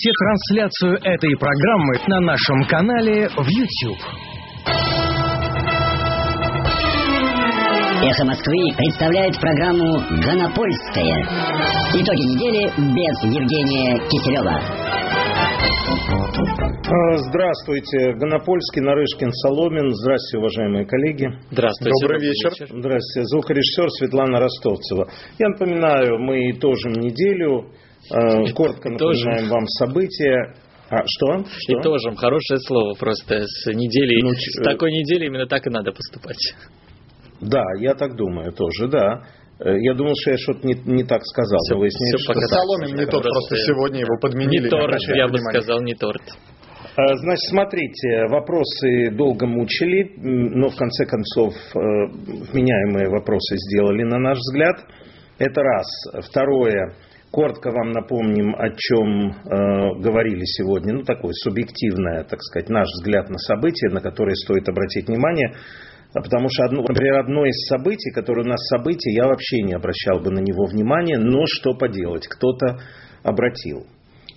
Смотрите трансляцию этой программы на нашем канале в YouTube. Эхо Москвы представляет программу «Гонопольская». Итоги недели без Евгения Киселева. А, Здравствуйте, Гонопольский, Нарышкин, Соломин. Здравствуйте, уважаемые коллеги. Здравствуйте. Добрый вечер. Здравствуйте. Звукорежиссер Светлана Ростовцева. Я напоминаю, мы итожим неделю. А, Коротко напоминаем вам события. А, что? что? Итожим. Хорошее слово просто. С неделей, Ну, с ч- такой недели именно так и надо поступать. Да, я так думаю тоже, да. Э, Я думал, что я что-то не, не так сказал. Выясняется, всё что. Соломин не тот, просто сегодня его подменили. Не торт, я бы внимание. сказал, не торт. Значит, смотрите, вопросы долго мучили, но в конце концов э, вменяемые вопросы сделали, на наш взгляд. Это раз. Второе. Коротко вам напомним, о чем э, говорили сегодня. Ну, такое субъективное, так сказать, наш взгляд на события, на которые стоит обратить внимание. А Потому что, одно, например, одно из событий, которое у нас событие, я вообще не обращал бы на него внимания, но что поделать, кто-то обратил.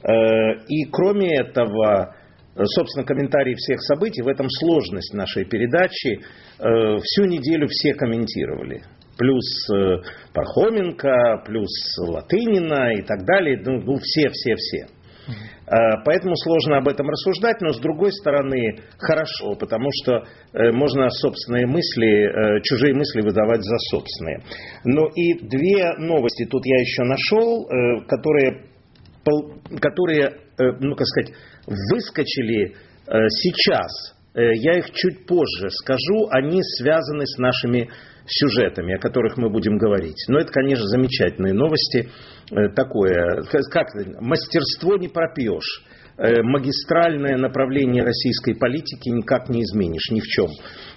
Э, И кроме этого, собственно, комментарии всех событий, в этом сложность нашей передачи. Э, Всю неделю все комментировали. Плюс э, Пархоменко, плюс Латынина и так далее. Ну, ну, все, все, все. Э, Поэтому сложно об этом рассуждать, но с другой стороны хорошо, потому что э, можно собственные мысли, чужие мысли выдавать за собственные. Ну и две новости тут я еще нашел, которые, которые ну как сказать, выскочили сейчас. Я их чуть позже скажу, они связаны с нашими сюжетами, о которых мы будем говорить. Но это, конечно, замечательные новости. Э, Такое, как мастерство не пропьешь. Э, Магистральное направление российской политики никак не изменишь, ни в чем.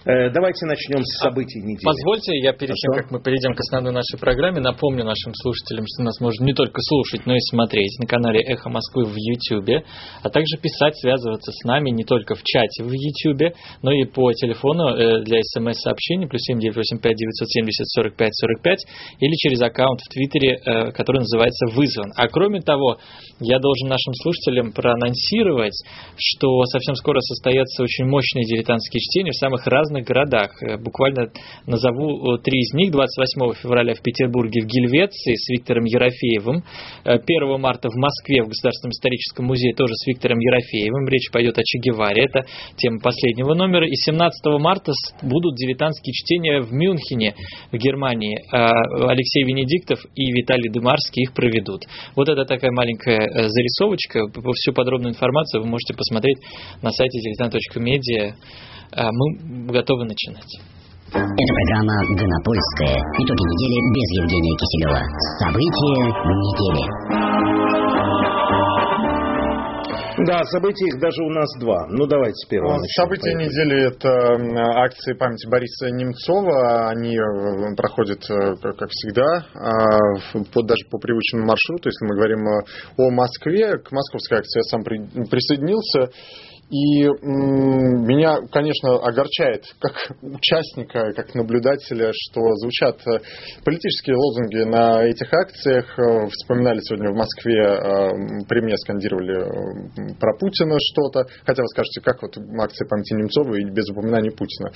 Э, Давайте начнем с событий недели. Позвольте, я перед тем, как мы перейдем к основной нашей программе, напомню нашим слушателям, что нас можно не только слушать, но и смотреть на канале Эхо Москвы в YouTube, а также писать, связываться с нами не только в чате в YouTube, но и по телефону э, для смс-сообщений плюс 7985 970 45 45 или через аккаунт в Твиттере, который называется «Вызван». А кроме того, я должен нашим слушателям проанонсировать, что совсем скоро состоятся очень мощные дилетантские чтения в самых разных городах. Э, Буквально назову э, три из них. 28 февраля в Петербурге в Гельвеции с Виктором Ерофеевым. Э, 1 марта в Москве в Государственном историческом музее тоже с Виктором Ерофеевым. Речь пойдет о Че Геваре. Это тема последнего номера. И 17 марта будут дилетантские чтения в Мюнхене, в Германии. Э, Алексей Венедиктов и Виталий Дымарский их проведут. Вот это такая маленькая э, зарисовочка. Всю подробную информацию вы можете посмотреть на сайте diletant.media. Э, Мы готовы начинать. Это программа «Гонопольская». Итоги недели без Евгения Киселева. События недели. Да, событий их даже у нас два. Ну, давайте с первого начнем. События Поехали. недели – это м, акции памяти Бориса Немцова. Они э, проходят, э, как всегда, даже по привычному маршруту. Если мы говорим э, о Москве, к московской акции я сам при- присоединился. И м, меня, конечно, огорчает как участника, как наблюдателя, что звучат э, политические лозунги на этих акциях. Э, Вспоминали сегодня в Москве, э, при мне скандировали про Путина что-то. Хотя вы скажете, как вот акция памяти Немцова и без упоминания Путина.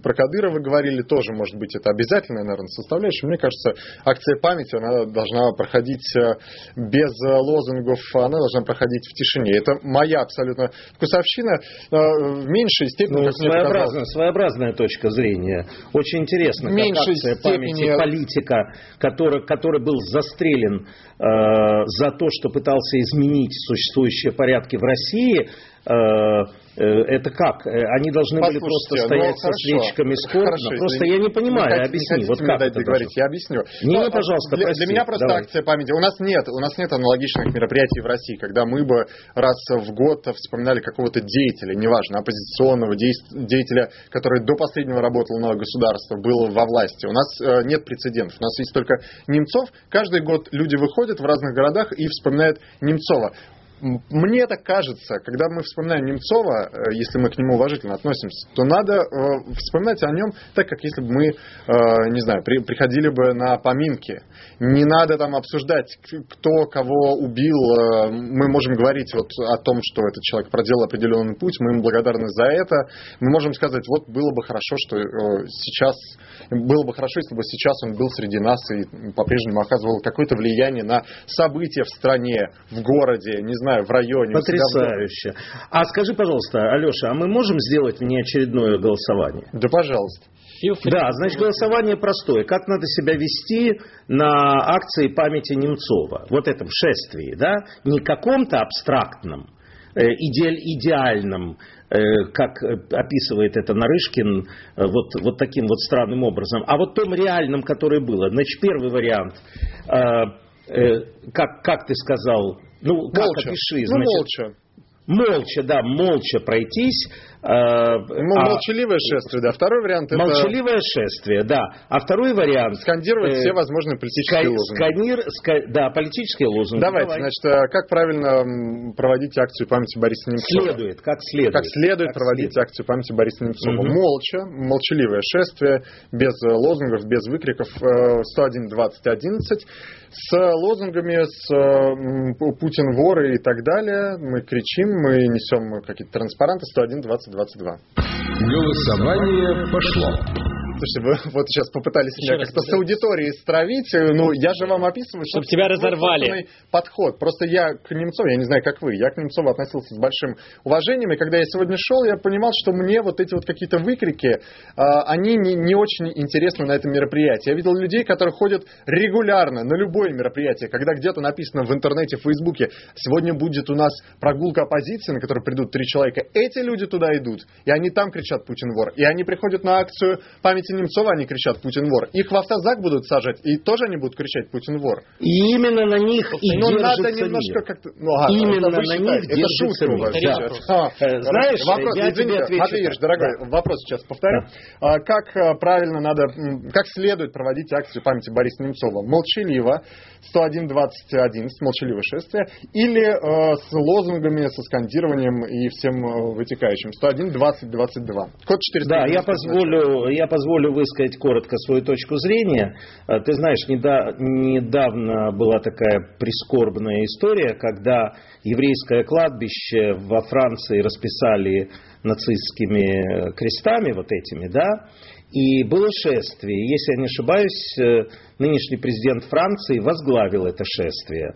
Про Кадырова говорили тоже, может быть, это обязательная, наверное, составляющая. Мне кажется, акция памяти, она должна проходить без лозунгов, она должна проходить в тишине. Это моя абсолютно вкусовщина. Э, В меньшей степени, Ну, как своеобразная, своеобразная точка зрения. Очень интересно, В как меньшей акция памяти степени- политика, который, который был застрелен э, за то, что пытался изменить существующие порядки в России, это как? Э, Они должны были просто Послушайте, стоять ну, со хорошо. свечками скорбно. Хорошо, просто я не понимаю, хотите- объясни, не вот как дать это договорить, должно? я объясню. Не, Ну, пожалуйста, для, прости, для меня просто давай. акция памяти. У нас нет, у нас нет аналогичных мероприятий в России, когда мы бы раз в год вспоминали какого-то деятеля, неважно, оппозиционного деятеля, который до последнего работал на государство, был во власти. У нас э, нет прецедентов. У нас есть только Немцов. Каждый год люди выходят в разных городах и вспоминают Немцова. Мне так кажется, когда мы вспоминаем Немцова, э, если мы к нему уважительно относимся, то надо э, вспоминать о нем так, как если бы мы, э, не знаю, при, приходили бы на поминки. Не надо там обсуждать, кто кого убил. Мы можем говорить вот о том, что этот человек проделал определенный путь, мы ему благодарны за это. Мы можем сказать, вот было бы хорошо, что сейчас, было бы хорошо, если бы сейчас он был среди нас и по-прежнему оказывал какое-то влияние на события в стране, в городе, не знаю, знаю, в районе. Потрясающе. А скажи, пожалуйста, Алеша, а мы можем сделать внеочередное голосование? Да, пожалуйста. Да, значит, голосование простое. Как надо себя вести на акции памяти Немцова? Вот этом шествии, да? Не каком-то абстрактном, э, иде, идеальном, э, как описывает это Нарышкин, э, вот, вот таким вот странным образом, а вот том реальном, которое было. Значит, первый вариант, как, как ты сказал, ну, как молча. опиши? Ну, Значит, молча. Молча, да, молча пройтись. Э, ну, а, молчаливое шествие, да. Второй вариант это... Молчаливое шествие, да. А второй вариант... Скандировать э, все возможные политические ска- лозунги. Сканир, ска- да, политические лозунги. Давайте, Давай. значит, э, как правильно проводить акцию памяти Бориса Немцова? Следует, как следует. Как следует Как проводить следует. акцию памяти Бориса Немцова. Мгм. Молча, молчаливое шествие, без э, лозунгов, без выкриков. э, 101 20 11 с лозунгами, с Путин вор и так далее. Мы кричим, мы несем какие-то транспаранты 101 20 22. Голосование пошло. Слушайте, вы вот сейчас попытались Еще меня как-то с аудиторией стравить. Ну, я же вам описываю, Чтоб собственно, тебя разорвали. подход. Просто я к Немцову, я не знаю, как вы, я к Немцову относился с большим уважением, и когда я сегодня шел, я понимал, что мне вот эти вот какие-то выкрики, а, они не, не очень интересны на этом мероприятии. Я видел людей, которые ходят регулярно на любое мероприятие, когда где-то написано в интернете, в Фейсбуке, сегодня будет у нас прогулка оппозиции, на которую придут три человека. Эти люди туда идут, и они там кричат «Путин вор». И они приходят на акцию памяти Немцова, они кричат «Путин вор». Их в автозак будут сажать, и тоже они будут кричать «Путин вор». И именно на них и держится надо немножко как-то... Ну, ага, Именно на считаете, них это шутка у вас. Да. А, Э, знаешь, вопрос, я тебе извините, отвечу Матвей Юрьевич, так. дорогой, Да. вопрос сейчас повторю. А, Как а, правильно надо, как следует проводить акцию памяти Бориса Немцова? Молчаливо, 101-20-11, молчаливое шествие, или э, с лозунгами, со скандированием и всем э, вытекающим? 101-20-22. Код 400. Да, я позволю, я позволю высказать коротко свою точку зрения. Э, Ты знаешь, неда- недавно была такая прискорбная история, когда еврейское кладбище во Франции расписали нацистскими э, крестами вот этими, да, и было шествие. Если я не ошибаюсь, э, нынешний президент Франции возглавил это шествие.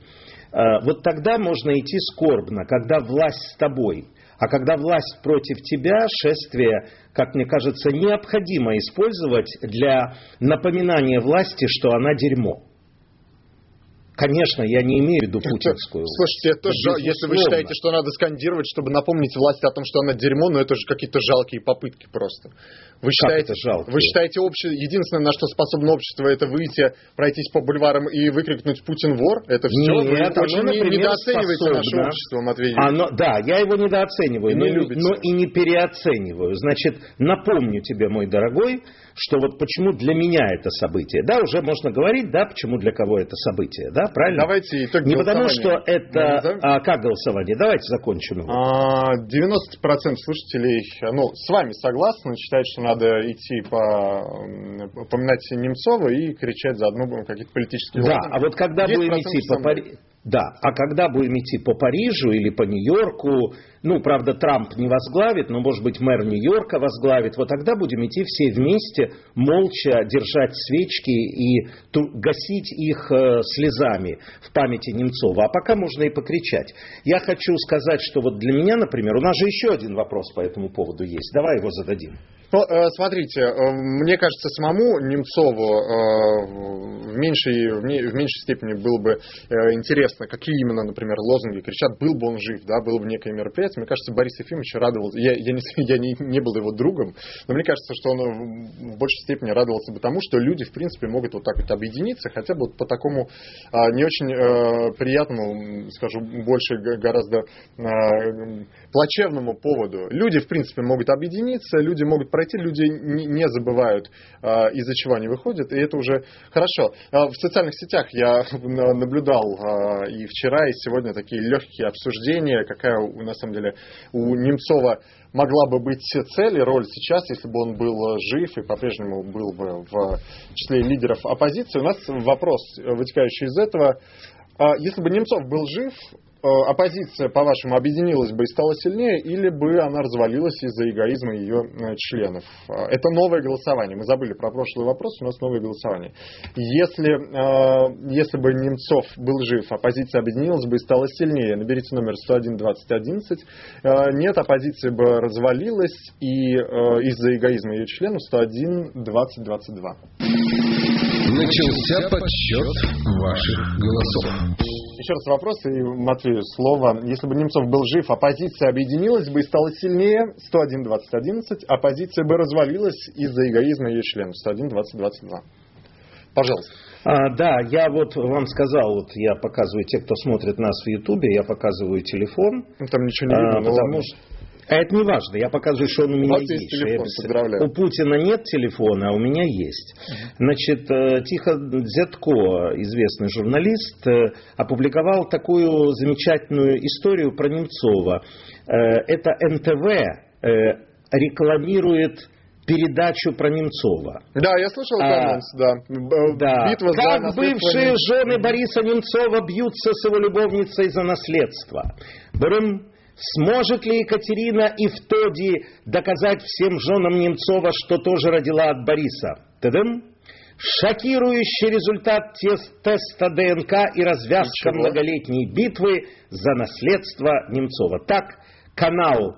Вот тогда можно идти скорбно, когда власть с тобой. А когда власть против тебя, шествие, как мне кажется, необходимо использовать для напоминания власти, что она дерьмо. Конечно, я не имею в виду путинскую. Слушайте, это жа- если вы считаете, что надо скандировать, чтобы напомнить власти о том, что она дерьмо, ну это же какие-то жалкие попытки просто. Вы считаете, это жалкие? вы считаете обще... единственное, на что способно общество, это выйти, пройтись по бульварам и выкрикнуть «Путин вор»? Это все? Нет, вы оно, очень не- например, недооцениваете наше способно. общество, Матвей. Оно- да, я его недооцениваю, Не но, любите. но и не переоцениваю. Значит, напомню тебе, мой дорогой, что вот почему для меня это событие. Да, уже можно говорить, да, почему для кого это событие, да, правильно? Давайте итог Не потому, что это... А, как голосование? Давайте закончим его. А, 90% слушателей, ну, с вами согласны, считают, что надо идти по поминать Немцова и кричать заодно будем какие-то политические Да, а вот когда 10% будем идти по. Пари... Да, а когда будем идти по Парижу или по Нью-Йорку, ну, правда, Трамп не возглавит, но, может быть, мэр Нью-Йорка возглавит, вот тогда будем идти все вместе, молча держать свечки и гасить их э, слезами в памяти Немцова. А пока можно и покричать. Я хочу сказать, что вот для меня, например, у нас же еще один вопрос по этому поводу есть. Давай его зададим. Ну, э, смотрите, э, мне кажется, самому Немцову э, в меньшей, в меньшей степени было бы интересно, какие именно, например, лозунги кричат, был бы он жив, да, было бы некое мероприятие. Мне кажется, Борис Ефимович радовался, я, я, не, я не, не был его другом, но мне кажется, что он в- большей степени радовался бы тому, что люди, в принципе, могут вот так вот объединиться, хотя бы вот по такому а, не очень приятному, скажу, больше гораздо а, плачевному поводу. Люди, в принципе, могут объединиться, люди могут пройти, люди не забывают, из-за чего они выходят, и это уже хорошо. В социальных сетях я наблюдал и вчера, и сегодня такие легкие обсуждения, какая на самом деле у Немцова могла бы быть цель и роль сейчас, если бы он был жив и по-прежнему был бы в числе лидеров оппозиции. У нас вопрос, вытекающий из этого. Если бы Немцов был жив, оппозиция, по-вашему, объединилась бы и стала сильнее, или бы она развалилась из-за эгоизма ее э, членов? Э, это новое голосование. Мы забыли про прошлый вопрос, у нас новое голосование. Если, если бы Немцов был жив, оппозиция объединилась бы и стала сильнее, наберите номер 101-2011. Нет, оппозиция бы развалилась и из-за эгоизма ее членов 101-2022. Начался подсчет ваших голосов. Еще раз вопрос, и Матвею слово. Если бы Немцов был жив, оппозиция объединилась бы и стала сильнее 101-2011, оппозиция бы развалилась из-за эгоизма ее членов 101-2022. Пожалуйста. А, да, я вот вам сказал, вот я показываю, те, кто смотрит нас в Ютубе, я показываю телефон. Ну, там ничего не видно, а, потому что а это не важно. Я показываю, что он у меня у есть. есть телефон, поздравляю. У Путина нет телефона, а у меня есть. Значит, э, Тихо Дзятко, известный журналист, э, опубликовал такую замечательную историю про Немцова. Э, это НТВ рекламирует передачу про Немцова. Да, я слышал а, анонс, да. да. Битва как за бывшие жены Бориса Немцова бьются с его любовницей за наследство. Брым, Сможет ли Екатерина и в Тоди доказать всем женам Немцова, что тоже родила от Бориса? Тадам! Шокирующий результат теста ДНК и развязка Ничего. многолетней битвы за наследство Немцова. Так, канал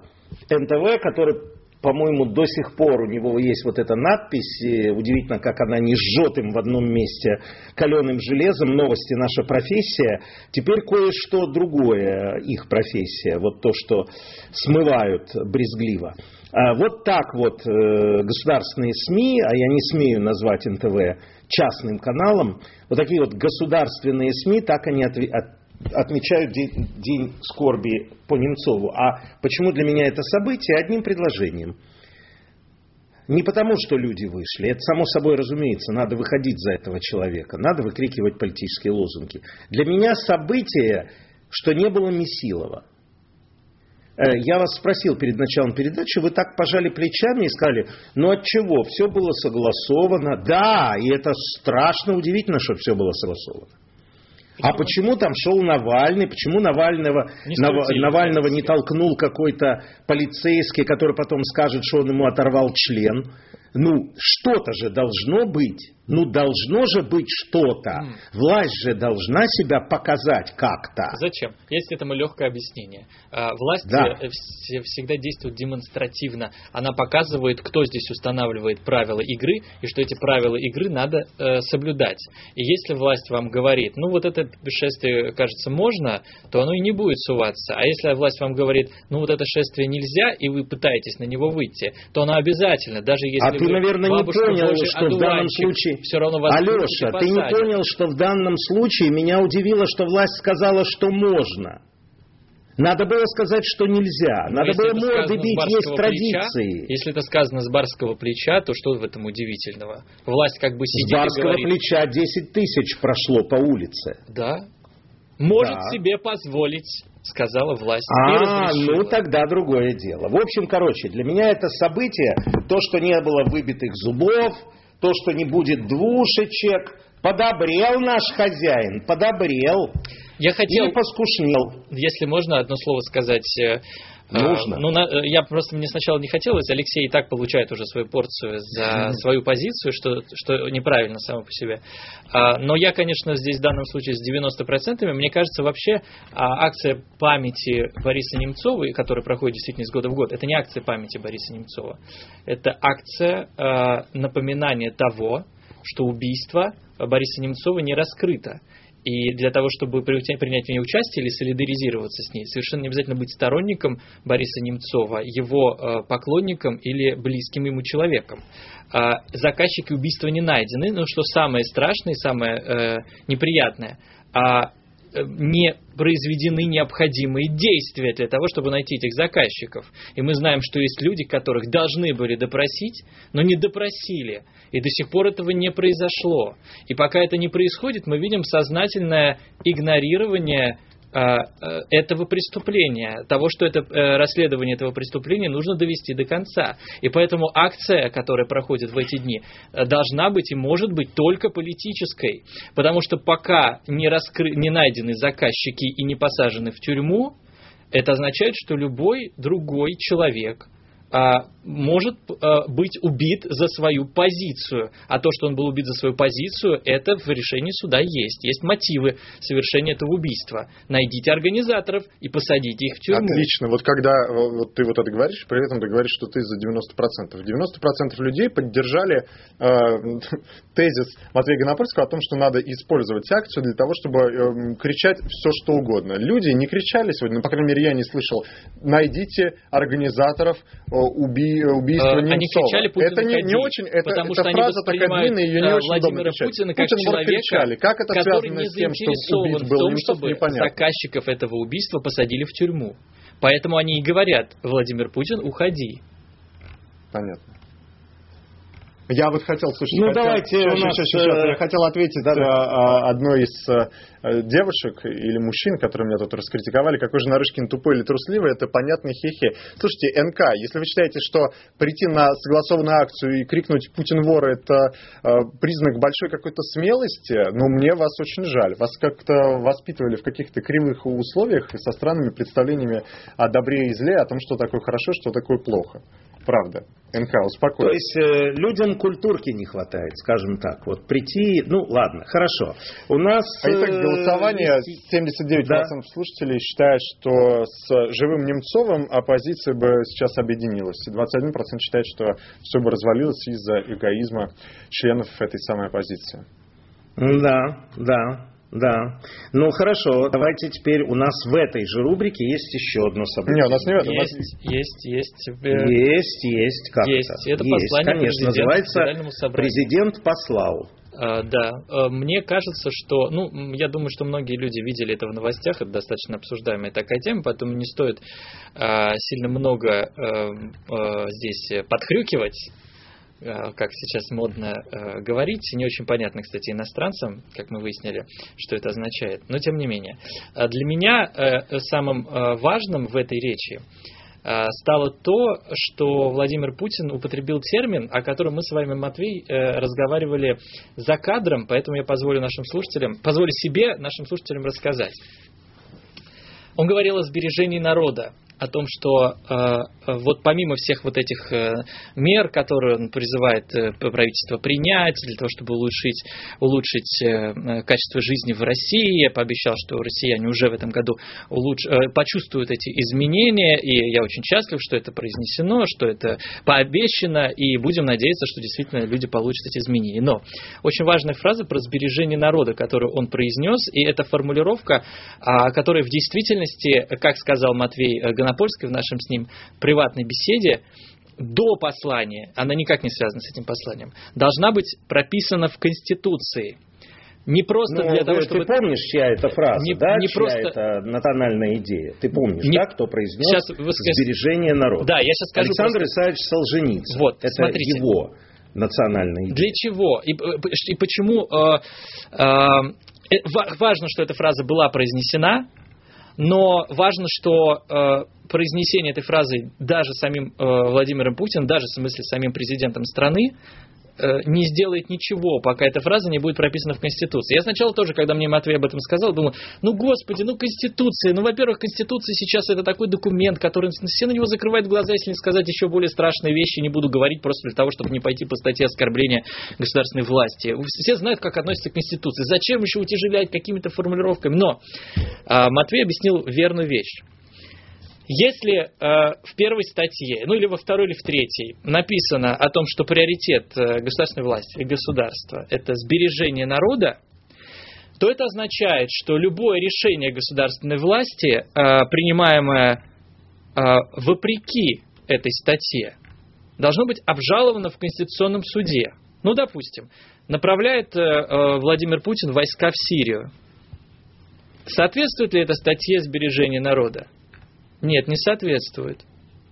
НТВ, который по-моему, до сих пор у него есть вот эта надпись, удивительно, как она не жжет им в одном месте каленым железом, новости наша профессия, теперь кое-что другое их профессия, вот то, что смывают брезгливо. А вот так вот э, государственные СМИ, а я не смею назвать НТВ частным каналом, вот такие вот государственные СМИ, так они отмечают день, день скорби по Немцову. А почему для меня это событие? Одним предложением. Не потому, что люди вышли. Это само собой разумеется. Надо выходить за этого человека. Надо выкрикивать политические лозунги. Для меня событие, что не было Месилова. Э, я вас спросил перед началом передачи, вы так пожали плечами и сказали, ну от чего, все было согласовано. Да, и это страшно удивительно, что все было согласовано. А почему там шел Навальный? Почему Навального, не Нав, Навального не толкнул какой-то полицейский, который потом скажет, что он ему оторвал член? Ну, что-то же должно быть. Ну, должно же быть что-то. Mm. Власть же должна себя показать как-то. Зачем? Есть этому легкое объяснение. А, власть да. Э, всегда действует демонстративно. Она показывает, кто здесь устанавливает правила игры, и что эти правила игры надо э, соблюдать. И если власть вам говорит, ну, вот это шествие, кажется, можно, то оно и не будет суваться. А если власть вам говорит, ну, вот это шествие нельзя, и вы пытаетесь на него выйти, то оно обязательно, даже если а ты, наверное, не понял, что в данном случае все равно вас Алеша, ты не понял, что в данном случае меня удивило, что власть сказала, что можно. Надо было сказать, что нельзя. Ну, Надо было морды бить, есть традиции. Если это сказано с барского плеча, то что в этом удивительного? Власть как бы сидит С барского говорит... плеча 10 тысяч прошло по улице. Да. Может да. себе позволить сказала власть. А, ну тогда другое дело. В общем, короче, для меня это событие, то, что не было выбитых зубов, то, что не будет двушечек. Подобрел наш хозяин, подобрел. Я хотел... И поскушнел. Если можно одно слово сказать э, Нужно. А, ну, на, э, я просто мне сначала не хотелось. Алексей и так получает уже свою порцию за свою позицию, что, что неправильно само по себе. А, но я, конечно, здесь в данном случае с 90%. Мне кажется, вообще а, акция памяти Бориса Немцова, которая проходит действительно из года в год, это не акция памяти Бориса Немцова. Это акция напоминания того, что убийство Бориса Немцова не раскрыто. И для того, чтобы принять в ней участие или солидаризироваться с ней, совершенно не обязательно быть сторонником Бориса Немцова, его э, поклонником или близким ему человеком. А, заказчики убийства не найдены, но что самое страшное и самое э, неприятное, а не произведены необходимые действия для того, чтобы найти этих заказчиков. И мы знаем, что есть люди, которых должны были допросить, но не допросили. И до сих пор этого не произошло. И пока это не происходит, мы видим сознательное игнорирование э, этого преступления, того, что это э, расследование этого преступления нужно довести до конца. И поэтому акция, которая проходит в эти дни, э, должна быть и может быть только политической. Потому что пока не, раскры... не найдены заказчики и не посажены в тюрьму, это означает, что любой другой человек – а, может а, быть убит за свою позицию. А то, что он был убит за свою позицию, это в решении суда есть. Есть мотивы совершения этого убийства. Найдите организаторов и посадите их в тюрьму. Отлично. Вот когда вот ты вот это говоришь, при этом ты говоришь, что ты за 90%. 90% людей поддержали э, тезис Матвея Гонопольского о том, что надо использовать акцию для того, чтобы э, кричать все, что угодно. Люди не кричали сегодня, ну, по крайней мере, я не слышал. Найдите организаторов уби, убийства э, Немцова. Они кричали Путин Это не, не очень, это, потому это что фраза такая длинная, ее не э, очень Владимира удобно. Путина как Путин человека, кричали. Как это который связано не с тем, что заинтересован убит в том, Немцов, чтобы непонятно. заказчиков этого убийства посадили в тюрьму. Поэтому они и говорят, Владимир Путин, уходи. Понятно. Я вот хотел, слушай, ну, хотел, давайте сейчас, нас, сейчас, сейчас, э, я хотел ответить да, да. э, одной из э, девушек или мужчин, которые меня тут раскритиковали, какой же Нарышкин тупой или трусливый, это понятный хехи. Слушайте, НК, если вы считаете, что прийти на согласованную акцию и крикнуть «Путин вор» это признак большой какой-то смелости, ну, мне вас очень жаль. Вас как-то воспитывали в каких-то кривых условиях со странными представлениями о добре и зле, о том, что такое хорошо, что такое плохо. Правда. НК, успокойся. То есть э, людям культурки не хватает, скажем так. Вот прийти, ну ладно, хорошо. У нас... А итог э, голосования 79% Да. слушателей считают, что с живым Немцовым оппозиция бы сейчас объединилась. И 21% считают, что все бы развалилось из-за эгоизма членов этой самой оппозиции. Да, да, да. Ну хорошо, давайте теперь у нас в этой же рубрике есть еще одно событие. Не, у нас не в этом. у нас- Есть, есть, есть. э, Есть, есть, как Есть. это? Это послание конечно, называется. «Президент послал». А, Да, А, мне кажется, что, ну, я думаю, что многие люди видели это в новостях, это достаточно обсуждаемая такая тема, поэтому не стоит а, сильно много а, здесь подхрюкивать, как сейчас модно а, говорить, не очень понятно, кстати, иностранцам, как мы выяснили, что это означает, но тем не менее. А Для меня э, самым э, важным в этой речи э, стало то, что Владимир Путин употребил термин, о котором мы с вами, Матвей, э, разговаривали за кадром, поэтому я позволю нашим слушателям, позволю себе нашим слушателям рассказать. Он говорил о сбережении народа, о том, что э, вот помимо всех вот этих э, мер, которые он призывает э, правительство принять для того, чтобы улучшить, улучшить э, э, качество жизни в России, я пообещал, что россияне уже в этом году улуч- э, почувствуют эти изменения, и я очень счастлив, что это произнесено, что это пообещано, и будем надеяться, что действительно люди получат эти изменения. Но очень важная фраза про сбережение народа, которую он произнес, и эта формулировка, а, которая в действительности, как сказал Матвей э, Гонопольский в нашем с ним приватной беседе, до послания, она никак не связана с этим посланием, должна быть прописана в Конституции. Не просто Ну, для того, э, чтобы... Ты помнишь, чья это фраза, Не- да? не чья просто- это национальная идея? Ты помнишь, Не- да, кто произнес Сейчас вы скажете- сбережение народа? Да, я сейчас скажу Александр просто- Исаевич Солженицын. Вот, это смотрите. его национальная идея. Для чего? И, э, и почему э, э, э, ва- важно, что эта фраза была произнесена, но важно, что э, произнесение этой фразы даже самим э, Владимиром Путиным, даже в смысле самим президентом страны, не сделает ничего, пока эта фраза не будет прописана в Конституции. Я сначала тоже, когда мне Матвей об этом сказал, думал, ну господи, ну Конституция, ну во-первых, Конституция сейчас это такой документ, который все на него закрывают глаза, если не сказать еще более страшные вещи, не буду говорить просто для того, чтобы не пойти по статье оскорбления государственной власти. Все знают, как относятся к Конституции. Зачем еще утяжелять какими-то формулировками? Но а, Матвей объяснил верную вещь. Если э, в первой статье, ну или во второй или в третьей, написано о том, что приоритет э, государственной власти и государства – это сбережение народа, то это означает, что любое решение государственной власти, э, принимаемое э, вопреки этой статье, должно быть обжаловано в Конституционном суде. Ну, допустим, направляет э, э, Владимир Путин войска в Сирию. Соответствует ли это статье сбережения народа? Нет, не соответствует.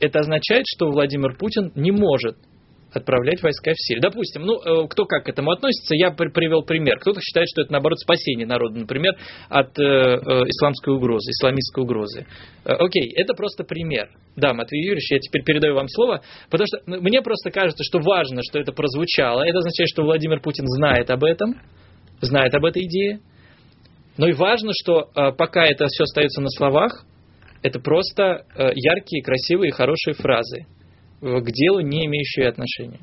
Это означает, что Владимир Путин не может отправлять войска в Сирию. Допустим, ну, э, кто как к этому относится, я привел пример. Кто-то считает, что это, наоборот, спасение народа, например, от э, э, исламской угрозы, исламистской угрозы. Э, окей, это просто пример. Да, Матвей Юрьевич, я теперь передаю вам слово, потому что ну, мне просто кажется, что важно, что это прозвучало. Это означает, что Владимир Путин знает об этом, знает об этой идее. Но и важно, что э, пока это все остается на словах, это просто э, яркие, красивые, хорошие фразы к делу, не имеющие отношения.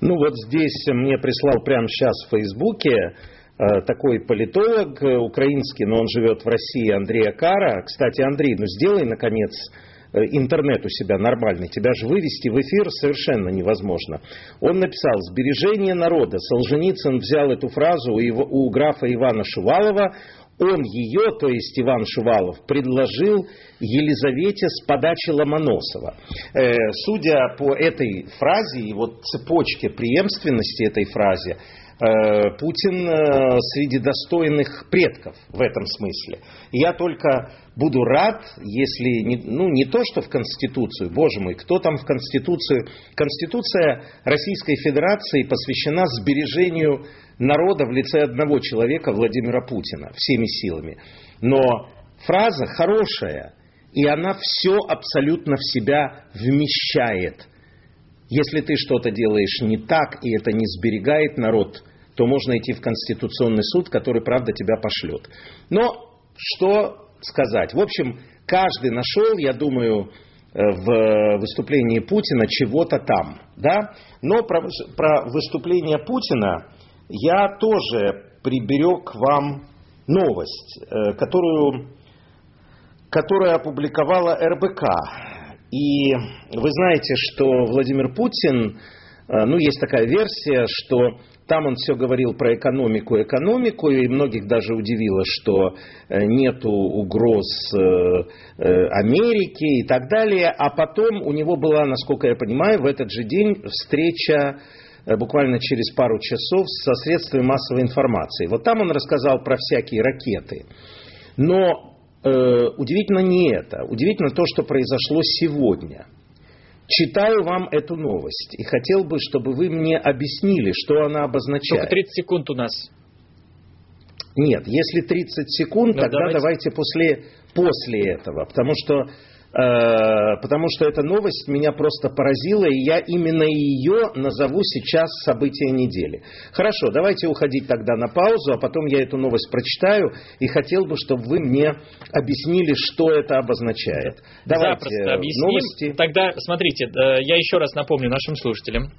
Ну вот здесь мне прислал прямо сейчас в Фейсбуке э, такой политолог э, украинский, но он живет в России, Андрей Акара. Кстати, Андрей, ну сделай, наконец, э, интернет у себя нормальный. Тебя же вывести в эфир совершенно невозможно. Он написал «Сбережение народа». Солженицын взял эту фразу у, его, у графа Ивана Шувалова он ее, то есть Иван Шувалов, предложил Елизавете с подачи Ломоносова. Э, судя по этой фразе и вот цепочке преемственности этой фразе, э, Путин э, среди достойных предков в этом смысле. Я только буду рад, если, не, ну, не то, что в Конституцию, боже мой, кто там в Конституцию? Конституция Российской Федерации посвящена сбережению народа в лице одного человека, Владимира Путина, всеми силами. Но фраза хорошая, и она все абсолютно в себя вмещает. Если ты что-то делаешь не так, и это не сберегает народ, то можно идти в Конституционный суд, который, правда, тебя пошлет. Но что сказать? В общем, каждый нашел, я думаю, э, в выступлении Путина чего-то там. Да? Но про, про выступление Путина я тоже приберег вам новость, э, которую, которую опубликовала РБК. И вы знаете, что Владимир Путин, э, ну, есть такая версия, что там он все говорил про экономику, экономику, и многих даже удивило, что э, нету угроз Америки и так далее. А потом у него была, насколько я понимаю, в этот же день встреча буквально через пару часов со средствами массовой информации. Вот там он рассказал про всякие ракеты. Но э, удивительно не это. Удивительно то, что произошло сегодня. Читаю вам эту новость и хотел бы, чтобы вы мне объяснили, что она обозначает. Только 30 секунд у нас. Нет, если 30 секунд, ну, тогда давайте, давайте после, после этого. Потому что Э, потому что эта новость меня просто поразила, и я именно ее назову сейчас события недели. Хорошо, давайте уходить тогда на паузу, а потом я эту новость прочитаю, и хотел бы, чтобы вы мне объяснили, что это обозначает. Давайте Запросто объясним. Новости. Тогда, смотрите, э, я еще раз напомню нашим слушателям,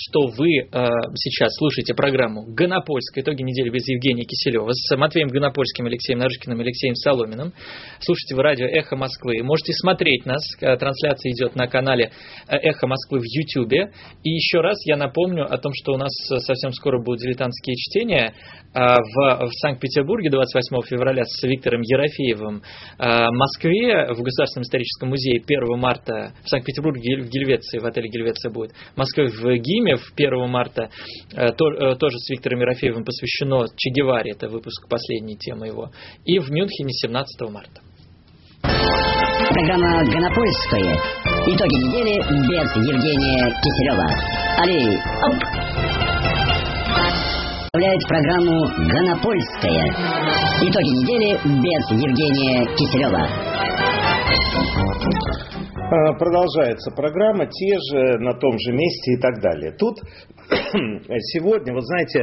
что вы э, сейчас слушаете программу «Гонопольская. Итоги недели без Евгения Киселева» с Матвеем Гонопольским, Алексеем Нарышкиным Алексеем Соломиным. Слушайте вы радио «Эхо Москвы». Можете смотреть нас. Э, трансляция идет на канале э, «Эхо Москвы» в YouTube. И еще раз я напомню о том, что у нас э, совсем скоро будут дилетантские чтения в, в Санкт-Петербурге 28 февраля с Виктором Ерофеевым, в Москве в Государственном историческом музее 1 марта, в Санкт-Петербурге в Гельвеции, в отеле Гельвеция будет, в Москве в ГИМе в 1 марта, тоже с Виктором Ерофеевым посвящено Че Геваре, это выпуск последней темы его, и в Мюнхене 17 марта. Программа «Гонопольская». Итоги недели без Евгения Киселева. Али, оп! представляет программу «Гонопольская». Итоги недели без Евгения Киселева. А, продолжается программа, те же, на том же месте и так далее. Тут сегодня, вот знаете,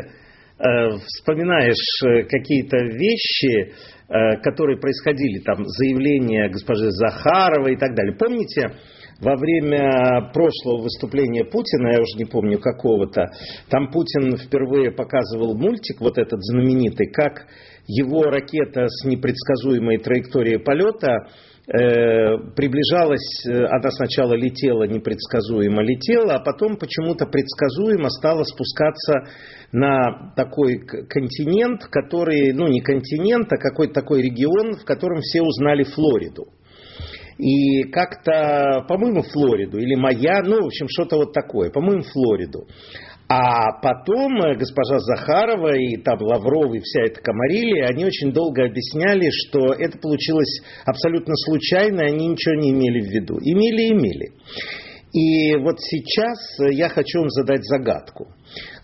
э, вспоминаешь э, какие-то вещи, э, которые происходили, там, заявления госпожи Захаровой и так далее. Помните, во время прошлого выступления Путина, я уже не помню какого-то, там Путин впервые показывал мультик, вот этот знаменитый, как его ракета с непредсказуемой траекторией полета э, приближалась, э, она сначала летела непредсказуемо, летела, а потом почему-то предсказуемо стала спускаться на такой континент, который, ну не континент, а какой-то такой регион, в котором все узнали Флориду и как-то, по-моему, Флориду или Майя, ну, в общем, что-то вот такое, по-моему, Флориду. А потом э, госпожа Захарова и там Лавров и вся эта комарилия, они очень долго объясняли, что это получилось абсолютно случайно, они ничего не имели в виду. Имели, имели. И вот сейчас я хочу вам задать загадку.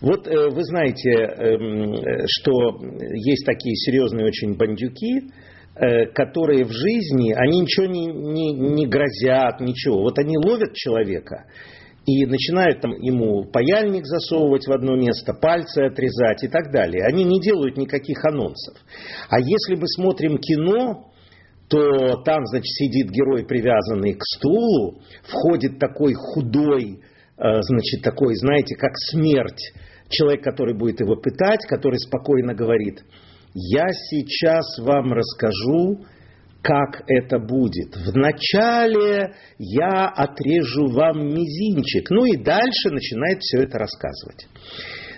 Вот э, вы знаете, эм, что есть такие серьезные очень бандюки, э, которые в жизни, они ничего не, не, не грозят, ничего. Вот они ловят человека, и начинают там ему паяльник засовывать в одно место, пальцы отрезать и так далее. Они не делают никаких анонсов. А если мы смотрим кино, то там, значит, сидит герой, привязанный к стулу, входит такой худой, э, значит, такой, знаете, как смерть, человек, который будет его пытать, который спокойно говорит, я сейчас вам расскажу, как это будет. Вначале я отрежу вам мизинчик. Ну и дальше начинает все это рассказывать.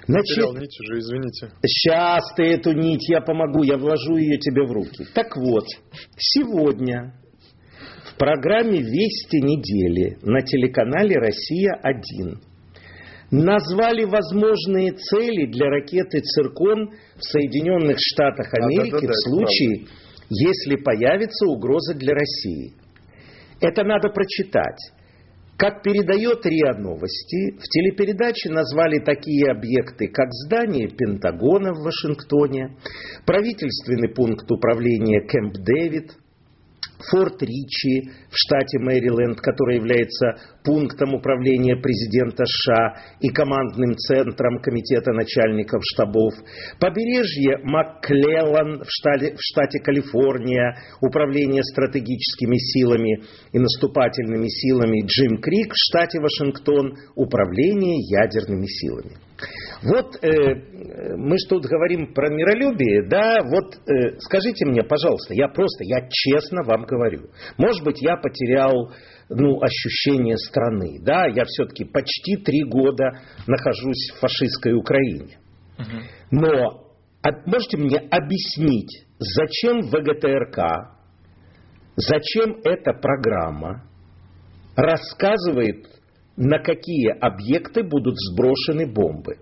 Значит, нить уже, извините. Сейчас ты эту нить, я помогу, я вложу ее тебе в руки. Так вот, сегодня в программе «Вести недели» на телеканале «Россия-1» назвали возможные цели для ракеты «Циркон» в Соединенных Штатах Америки а, да, да, да, в случае, правда если появится угроза для России. Это надо прочитать. Как передает РИА Новости, в телепередаче назвали такие объекты, как здание Пентагона в Вашингтоне, правительственный пункт управления Кэмп Дэвид – Форт Ричи в штате Мэриленд, который является пунктом управления президента США и командным центром комитета начальников штабов, побережье Макклеллан в штате, в штате Калифорния, управление стратегическими силами и наступательными силами Джим Крик в штате Вашингтон, управление ядерными силами. Вот э, мы что тут говорим про миролюбие, да, вот э, скажите мне, пожалуйста, я просто, я честно вам говорю, может быть, я потерял ну, ощущение страны, да, я все-таки почти три года нахожусь в фашистской Украине. Но можете мне объяснить, зачем ВГТРК, зачем эта программа рассказывает, на какие объекты будут сброшены бомбы?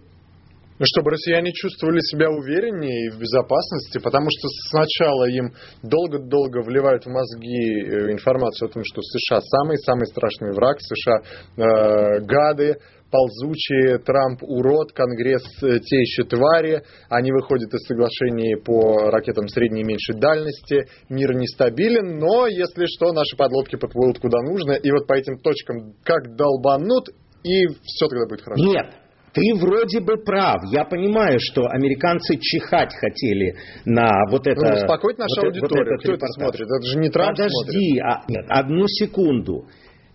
Ну, чтобы россияне чувствовали себя увереннее и в безопасности, потому что сначала им долго-долго вливают в мозги э, информацию о том, что США самый-самый страшный враг, США э, гады, ползучие, Трамп урод, Конгресс э, те еще твари, они выходят из соглашений по ракетам средней и меньшей дальности, мир нестабилен, но если что, наши подлодки подплывут куда нужно, и вот по этим точкам как долбанут, и все тогда будет хорошо. Нет, ты вроде бы прав. Я понимаю, что американцы чихать хотели на вот это... Ну, успокоить нашу вот аудиторию. Вот Кто репортаж. это смотрит? Это же не Трамп Подожди, а, нет, одну секунду.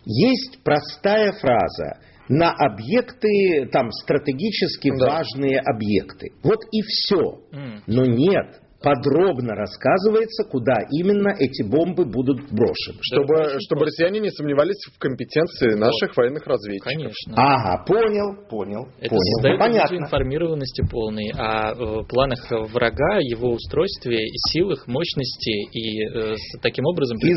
Есть простая фраза на объекты, там, стратегически да. важные объекты. Вот и все. Mm. Но нет, подробно рассказывается, куда именно эти бомбы будут брошены. Чтобы, чтобы россияне не сомневались в компетенции наших вот. военных разведчиков. Конечно. Ага, понял, понял. Это понял. создает Понятно. информированности полной о э, планах врага, его устройстве, силах, мощности и э, таким образом... Из,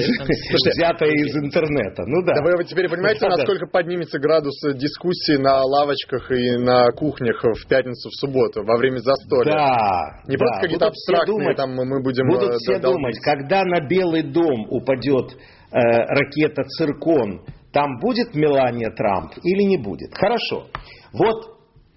взятое из интернета, ну да. Да вы теперь понимаете, насколько поднимется градус дискуссии на лавочках и на кухнях в пятницу, в субботу, во время застолья? Да. Не просто какие-то абстрактные думать, там мы будем будут э, все думать, когда на Белый дом упадет э, ракета «Циркон», там будет Мелания Трамп или не будет? Хорошо. Вот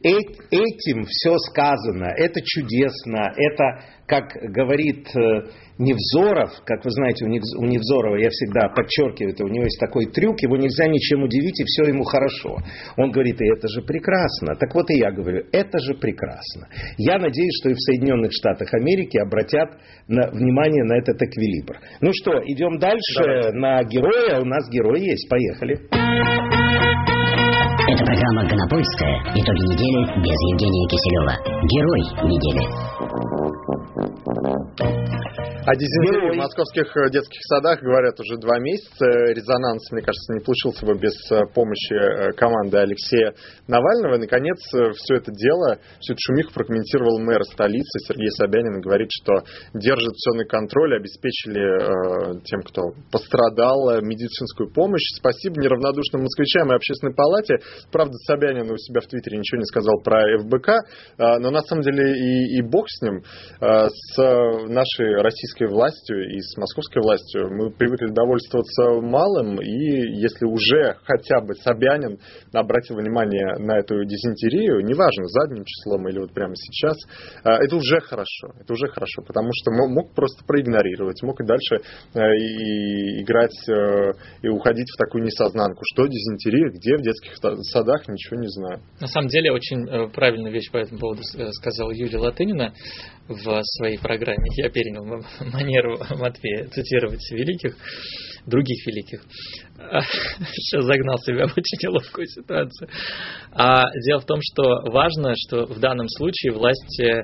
этим все сказано, это чудесно, это, как говорит э, Невзоров, как вы знаете, у Невзорова, я всегда подчеркиваю это, у него есть такой трюк, его нельзя ничем удивить, и все ему хорошо. Он говорит, и это же прекрасно. Так вот и я говорю, это же прекрасно. Я надеюсь, что и в Соединенных Штатах Америки обратят на, внимание на этот эквилибр. Ну что, идем дальше Давай. на героя. У нас герой есть. Поехали. Это программа «Гонопольская. Итоги недели» без Евгения Киселева. Герой недели. О дизентерии в московских э, детских садах говорят уже два месяца. Резонанс, мне кажется, не получился бы без э, помощи э, команды Алексея Навального. И, наконец, все это дело, всю эту шумиху прокомментировал мэр столицы Сергей Собянин и говорит, что держит все на контроле, обеспечили э, тем, кто пострадал, медицинскую помощь. Спасибо неравнодушным москвичам и общественной палате. Правда, Собянин у себя в Твиттере ничего не сказал про ФБК, э, но на самом деле и, и бог с ним. Э, с нашей российской властью и с московской властью мы привыкли довольствоваться малым, и если уже хотя бы Собянин обратил внимание на эту дизентерию, неважно, задним числом или вот прямо сейчас, э, это уже хорошо, это уже хорошо, потому что мог просто проигнорировать, мог и дальше и играть и уходить в такую несознанку. Что дизентерия, где в детских садах, ничего не знаю. На самом деле очень правильную вещь по этому поводу сказал Юлия Латынина в своей программе. Я перенял манеру Матвея цитировать великих, других великих. Сейчас загнал себя в очень неловкую ситуацию. А дело в том, что важно, что в данном случае власть э,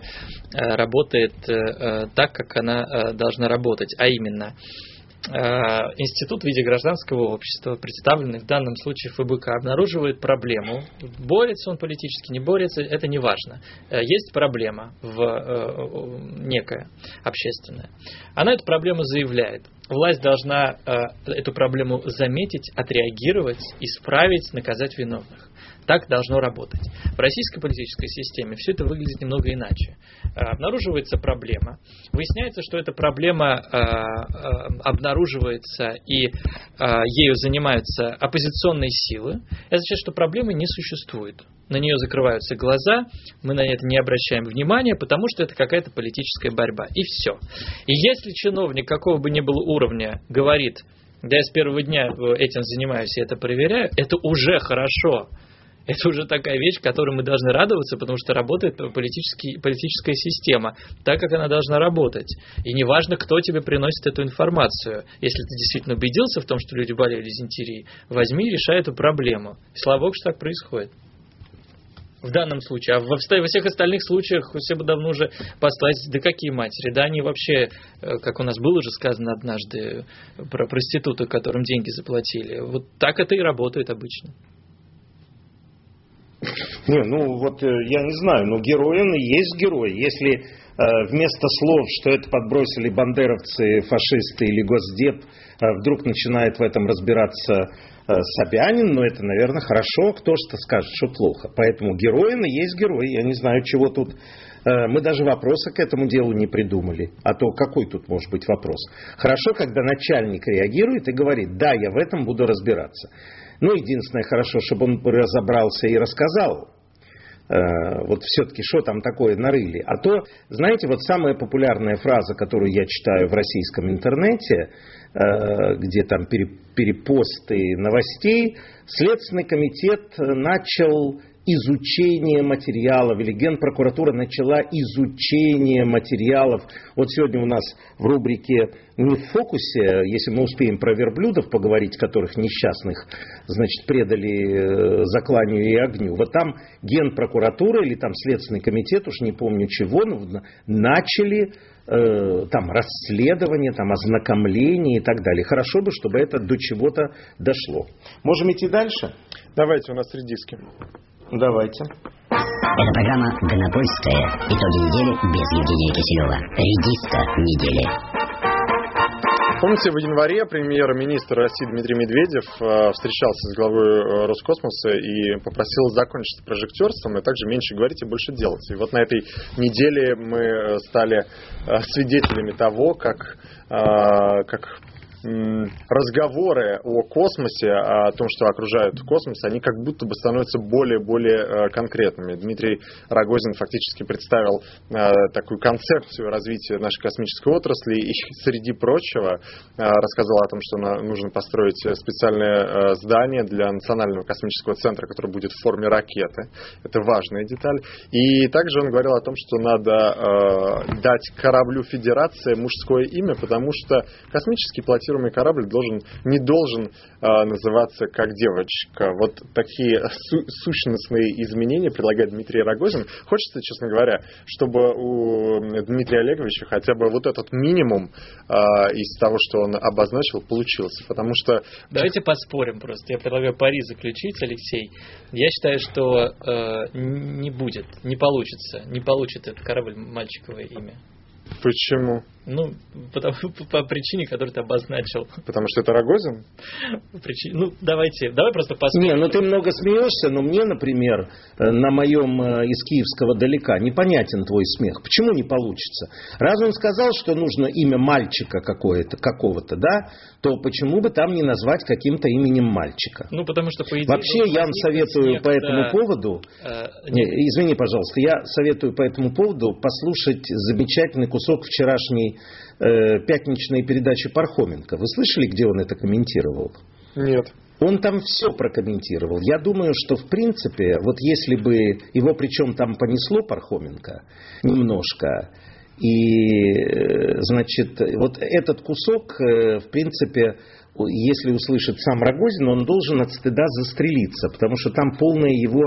работает э, так, как она э, должна работать, а именно – Э, институт в виде гражданского общества, представленный в данном случае ФБК, обнаруживает проблему. Борется он политически, не борется, это не важно. Э, есть проблема в, э, некая общественная. Она эту проблему заявляет. Власть должна эту проблему заметить, отреагировать, исправить, наказать виновных. Так должно работать. В российской политической системе все это выглядит немного иначе. Э, обнаруживается проблема, выясняется, что эта проблема э, э, обнаруживается и ею занимаются оппозиционные силы. Это означает, что проблемы не существует. На нее закрываются глаза, мы на это не обращаем внимания, потому что это какая-то политическая борьба. И все. И если чиновник какого бы ни было уровня говорит, да я с первого дня этим занимаюсь и это проверяю, это уже хорошо. Это уже такая вещь, которой мы должны радоваться, потому что работает политическая система так, как она должна работать. И неважно, кто тебе приносит эту информацию. Если ты действительно убедился в том, что люди болели дизентерией, возьми и решай эту проблему. И слава богу, что так происходит. В данном случае. А во, во всех остальных случаях все бы давно уже послать, да какие матери, да они вообще, э, как у нас было уже сказано однажды, про проституток, которым деньги заплатили. Вот так это и работает обычно. Не, ну вот э, я не знаю, но герой есть герой. Если э, вместо слов, что это подбросили бандеровцы, фашисты или госдеп, э, вдруг начинает в этом разбираться э, Собянин, ну это, наверное, хорошо, кто что скажет, что плохо. Поэтому герой есть герой. Я не знаю, чего тут... Э, мы даже вопроса к этому делу не придумали. А то какой тут может быть вопрос? Хорошо, когда начальник реагирует и говорит, да, я в этом буду разбираться. Ну, единственное, хорошо, чтобы он разобрался и рассказал, э, вот все-таки, что там такое нарыли. А то, знаете, вот самая популярная фраза, которую я читаю в российском интернете, э, где там перепосты новостей, Следственный комитет начал изучение материалов, или Генпрокуратура начала изучение материалов. Вот сегодня у нас в рубрике «Не в фокусе», если мы успеем про верблюдов поговорить, которых несчастных, значит, предали э, закланию и огню, вот там Генпрокуратура или там Следственный комитет, уж не помню чего, начали э, там расследование, там ознакомление и так далее. Хорошо бы, чтобы это до чего-то дошло. Можем идти дальше? Давайте, у нас редиски. Давайте. Это программа «Гонопольская. Итоги недели» без Евгения Киселева. Редиска недели. Помните, в январе премьер-министр России Дмитрий Медведев э, встречался с главой э, Роскосмоса и попросил закончить с прожектерством и также меньше говорить и больше делать. И вот на этой неделе мы э, стали свидетелями того, как, как разговоры о космосе, о том, что окружает космос, они как будто бы становятся более-более э, конкретными. Дмитрий Рогозин фактически представил э, такую концепцию развития нашей космической отрасли и, среди прочего, э, рассказал о том, что нужно построить специальное здание для Национального космического центра, которое будет в форме ракеты. Это важная деталь. И также он говорил о том, что надо дать кораблю Федерации мужское имя, потому что космический платил проектируемый корабль должен, не должен э, называться как девочка. Вот такие су- сущностные изменения предлагает Дмитрий Рогозин. Хочется, честно говоря, чтобы у Дмитрия Олеговича хотя бы вот этот минимум э, из того, что он обозначил, получился. Потому что... Давайте поспорим просто. Я предлагаю пари заключить, Алексей. Я считаю, что э, не будет, не получится, не получит этот корабль мальчиковое имя. Почему? Ну, потому, по причине, которую ты обозначил. Потому что это Рогозин? Причине, ну, давайте, давай просто посмотрим. Не, ну ты много смеешься, но мне, например, э, на моем э, из Киевского далека непонятен твой смех. Почему не получится? Раз он сказал, что нужно имя мальчика какое-то, какого-то, да, то почему бы там не назвать каким-то именем мальчика? Ну, потому что, по идее... Вообще, я вам советую смех, по этому да, поводу, э, не, извини, пожалуйста, я советую по этому поводу послушать замечательный кусок вчерашней э, пятничной передачи Пархоменко. Вы слышали, где он это комментировал? Нет. Он там все прокомментировал. Я думаю, что в принципе, вот если бы его причем там понесло Пархоменко немножко, и, э, значит, вот этот кусок, э, в принципе, если услышит сам Рогозин, он должен от стыда застрелиться, потому что там полное его,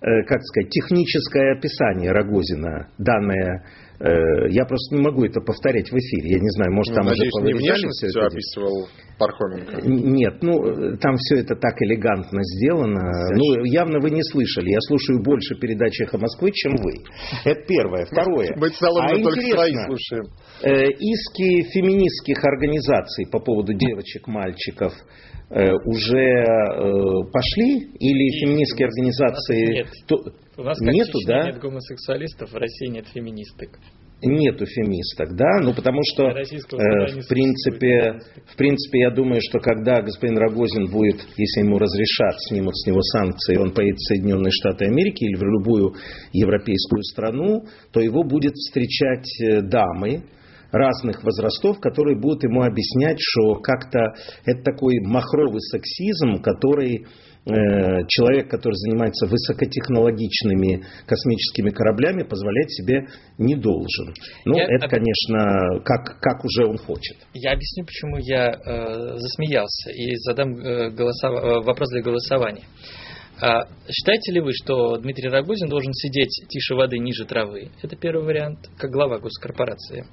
э, как сказать, техническое описание Рогозина, данное я просто не могу это повторять в эфире. Я не знаю, может, Ну, там надеюсь, уже не это. описывал Пархоменко. Нет, ну, там все это так элегантно сделано. Ну, явно вы не слышали. Я слушаю больше передач «Эхо Москвы», чем вы. Это первое. Второе. Мы в салоне А только интересно, свои слушаем. э, иски феминистских организаций по поводу девочек, мальчиков э, уже э, пошли? Или феминистские организации... нет. то- У нас Нету, да? нет гомосексуалистов, в России нет феминисток. Нету феминисток, да, ну потому что, э, в принципе, в принципе, я думаю, что когда господин Рогозин будет, если ему разрешат, снимут с него санкции, он поедет в Соединенные Штаты Америки или в любую европейскую страну, то его будет встречать э, дамы, разных возрастов, которые будут ему объяснять, что как-то это такой махровый сексизм, который человек, который занимается высокотехнологичными космическими кораблями, позволять себе не должен. Ну, Я это, конечно, как, как уже он хочет. Я объясню, почему я э, засмеялся и задам э, голосова- э, вопрос для голосования. А, считаете ли вы, что Дмитрий Рогозин должен сидеть тише воды, ниже травы? Это первый вариант, как глава госкорпорации.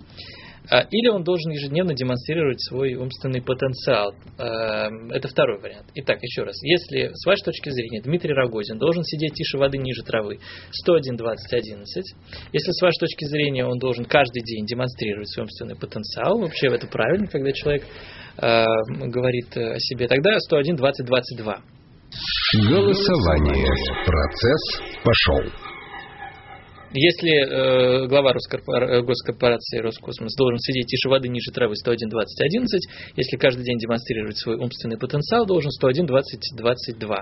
А, Или он должен ежедневно демонстрировать свой умственный потенциал. А, Это второй вариант. Итак, еще раз. Если, с вашей точки зрения, Дмитрий Рогозин должен сидеть тише воды, ниже травы, 101, 20, 11. Если, с вашей точки зрения, он должен каждый день демонстрировать свой умственный потенциал, вообще это правильно, когда человек э, говорит о себе, тогда 101, 20, 22. Голосование. Процесс пошел. Если э, глава Роскорпор- э, госкорпорации Роскосмос должен сидеть тише воды, ниже травы 101, 20, 11, если каждый день демонстрировать свой умственный потенциал, должен 101, 20, 22.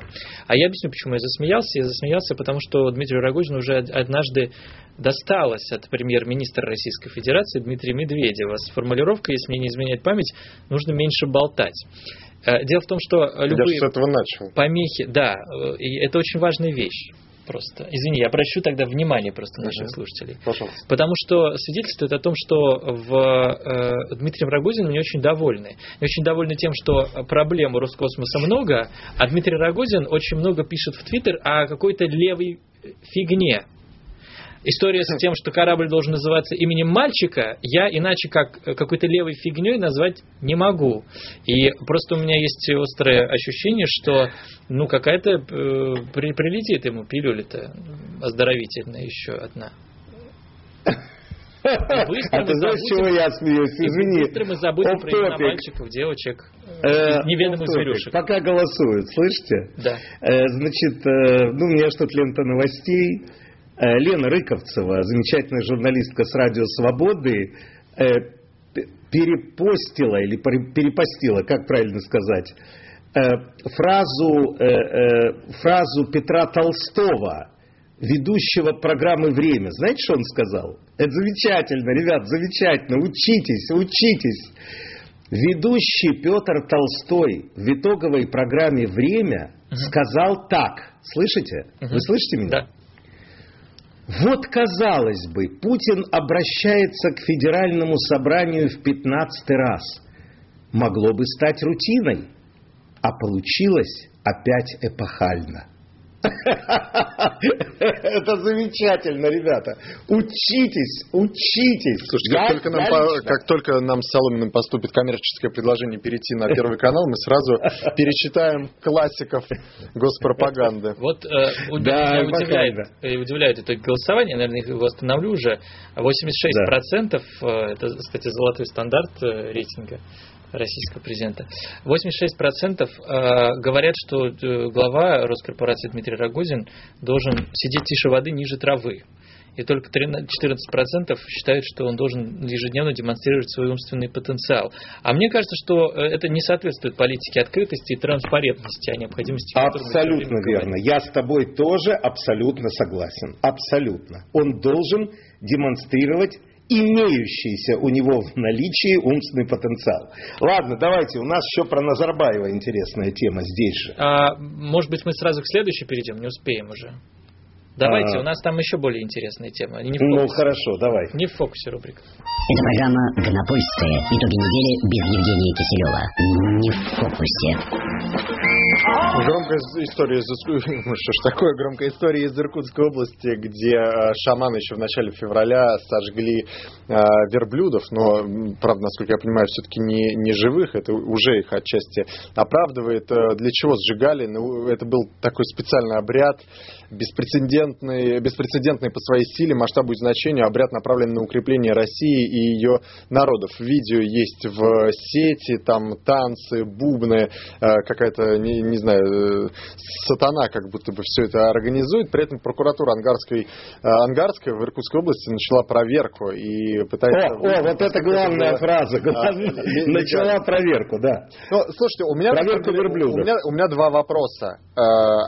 А я объясню, почему я засмеялся. Я засмеялся, потому что Дмитрию Рогозину уже од- однажды досталось от премьер-министра Российской Федерации Дмитрия Медведева с формулировкой, если мне не изменяет память, нужно меньше болтать. Э, Дело в том, что Я любые с этого начал. помехи, да, э, это очень важная вещь. Просто. Извини, я обращу тогда внимание просто наших Мгм. слушателей. Пожалуйста. Потому что свидетельствует о том, что в э, Дмитрием Рогозиным не очень довольны. Не очень довольны тем, что проблем у Роскосмоса много, а Дмитрий Рогозин очень много пишет в Твиттер о какой-то левой фигне. История с тем, что корабль должен называться именем мальчика, я иначе как какой-то левой фигней назвать не могу. И просто у меня есть острое ощущение, что ну какая-то э, при- прилетит ему пилюля-то оздоровительная еще одна. быстро А ты знаешь, забудем- чего я смеюсь? Извини. быстро мы забудем про имена мальчиков, девочек, Э, неведомых зверюшек. Пока голосуют, слышите? Да. Э, Значит, э, ну, у меня что-то лента новостей. Э, Лена Рыковцева, замечательная журналистка с Радио Свободы, э, перепостила или пере- перепостила, как правильно сказать, э, фразу, фразу Петра Толстого, ведущего программы «Время». Знаете, что он сказал? Это замечательно, ребят, замечательно. Учитесь, учитесь. Ведущий Петр Толстой в итоговой программе «Время» сказал так. Слышите? Вы слышите меня? Да. Вот, казалось бы, Путин обращается к федеральному собранию в 15 раз. могло бы стать рутиной, а получилось опять эпохально. Это замечательно, ребята. Учитесь, учитесь. Слушайте, как, только нам, по, как только нам с Соломиным поступит коммерческое предложение перейти на Первый канал, мы сразу перечитаем классиков госпропаганды. Вот э, да, удивляет, э, удивляет итоги голосования, наверное, их восстановлю уже. 86% да. Э, это, кстати, золотой стандарт э, рейтинга российского президента. 86% э, говорят, что э, глава Роскорпорации Дмитрий Рогозин должен сидеть тише воды ниже травы. И только 14% считают, что он должен ежедневно демонстрировать свой умственный потенциал. А мне кажется, что э, это не соответствует политике открытости и транспарентности, а необходимости... Абсолютно верно. Я с тобой тоже абсолютно согласен. Абсолютно. Он должен демонстрировать имеющийся у него в наличии умственный потенциал. Ладно, давайте, у нас еще про Назарбаева интересная тема здесь же. А, может быть, мы сразу к следующей перейдем, не успеем уже. Давайте, а... у нас там еще более интересные темы. Они не в ну хорошо, давай. Не в фокусе рубрика. Это программа «Гонопольская. Итоги недели без Евгения Киселева». Не в фокусе. Громкая история из что ж такое громкая история из Иркутской области, где э, шаманы еще в начале февраля сожгли э, верблюдов, но, правда, насколько я понимаю, все-таки не, не живых, это уже их отчасти оправдывает. Э, для чего сжигали? Ну, это был такой специальный обряд, беспрецедентный, беспрецедентный по своей силе, масштабу и значению, обряд направлен на укрепление России и ее народов. Видео есть в сети, там танцы, бубны, какая-то, не, не знаю, э, сатана как будто бы все это организует. При этом прокуратура Ангарской, э, Ангарская в Иркутской области начала проверку и пытается... О, о вот это главная фраза. Начала проверку, да. Ну, слушайте, у меня, верблюдов. У меня, у меня два вопроса. Э,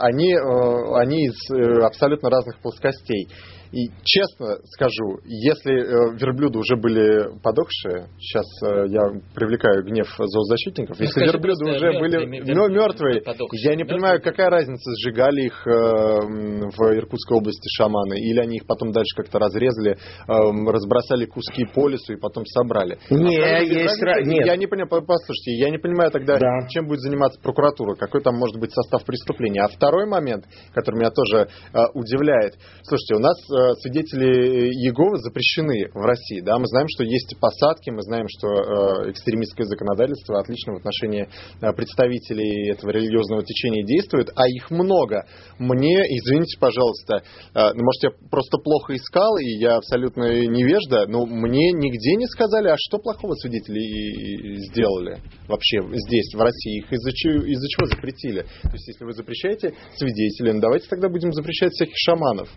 они, они из абсолютно разных плоскостей. И честно скажу, если э, верблюды уже были подохшие, сейчас э, я привлекаю гнев зоозащитников, ну, если верблюды уже были мертвые, мертвые я не понимаю, какая разница, сжигали их э, в Иркутской области шаманы, или они их потом дальше как-то разрезали, разбросали куски по лесу и потом собрали. Не, а есть разница, нет. Я не понимаю, послушайте, я не понимаю тогда, да. чем будет заниматься прокуратура, какой там может быть состав преступления. А второй момент, который меня тоже удивляет, слушайте, у нас э, свидетели Иеговы запрещены в России. Да? Мы знаем, что есть посадки, мы знаем, что э, экстремистское законодательство отлично в отношении э, представителей этого религиозного течения действует, а их много. Мне, извините, пожалуйста, э, ну, может, я просто плохо искал, и я абсолютно невежда, но мне нигде не сказали, а что плохого свидетели сделали вообще здесь, в России. Их из-за чего, из чего запретили? То есть, если вы запрещаете свидетелей, ну, давайте тогда будем запрещать всяких шаманов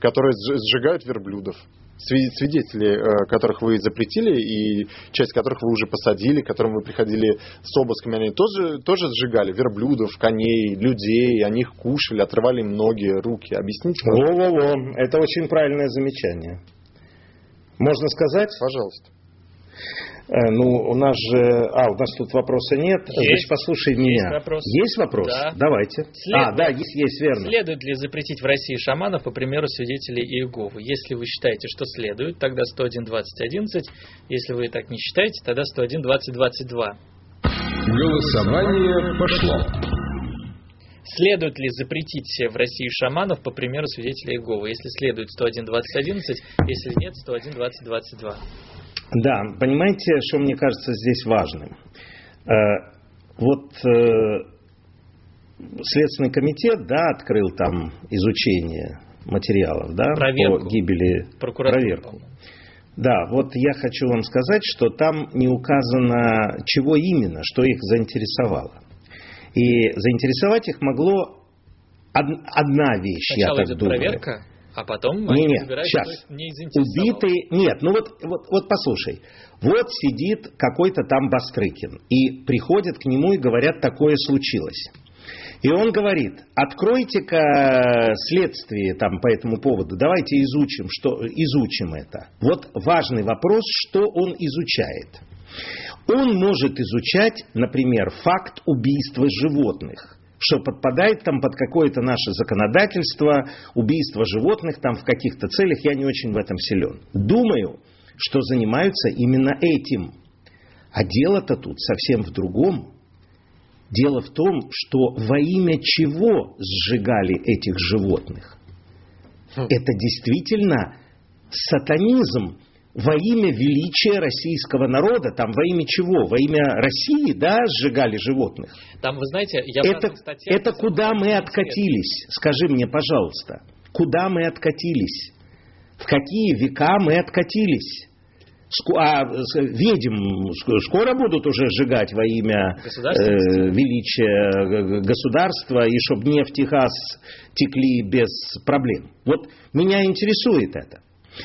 которые сжигают верблюдов свидетели, э, которых вы запретили, и часть которых вы уже посадили, к которым вы приходили с обысками, они тоже, тоже сжигали верблюдов, коней, людей, они их кушали, отрывали им ноги, руки. Объясните? Во-во-во, это очень правильное замечание. Можно сказать? Пожалуйста. Э, ну, у нас же... А, у нас тут вопроса нет. Есть. Значит, послушай есть меня. Вопрос. Есть вопрос? Да. Давайте. Следует, а, да, есть, есть, верно. Следует ли запретить в России шаманов, по примеру свидетелей Иеговы? Если вы считаете, что следует, тогда 101.20.11. Если вы так не считаете, тогда 101.20.22. Голосование пошло. Следует ли запретить в России шаманов, по примеру свидетелей Иеговы? Если следует 101.20.11, если нет, 101.20.22. Да, понимаете, что мне кажется здесь важным? Э, вот э, Следственный комитет, да, открыл там изучение материалов, да, проверку. по гибели, проверку. Да, вот я хочу вам сказать, что там не указано, чего именно, что их заинтересовало. И заинтересовать их могло одна вещь, Сначала я так думаю. проверка, а потом не, не, сейчас. не Убитый, нет, ну вот, вот, вот послушай. Вот сидит какой-то там Бастрыкин, и приходят к нему и говорят, такое случилось. И он говорит, откройте-ка следствие там по этому поводу, давайте изучим, что, изучим это. Вот важный вопрос, что он изучает. Он может изучать, например, факт убийства животных что подпадает там под какое-то наше законодательство, убийство животных там в каких-то целях, я не очень в этом силен. Думаю, что занимаются именно этим. А дело-то тут совсем в другом. Дело в том, что во имя чего сжигали этих животных? Это действительно сатанизм во имя величия российского народа, там во имя чего? Во имя России, да, сжигали животных? Там, вы знаете, я это, это куда мы откатились? Скажи мне, пожалуйста, куда мы откатились? В какие века мы откатились? А ведьм скоро будут уже сжигать во имя э, величия государства, и чтобы нефть и газ текли без проблем. Вот меня интересует это.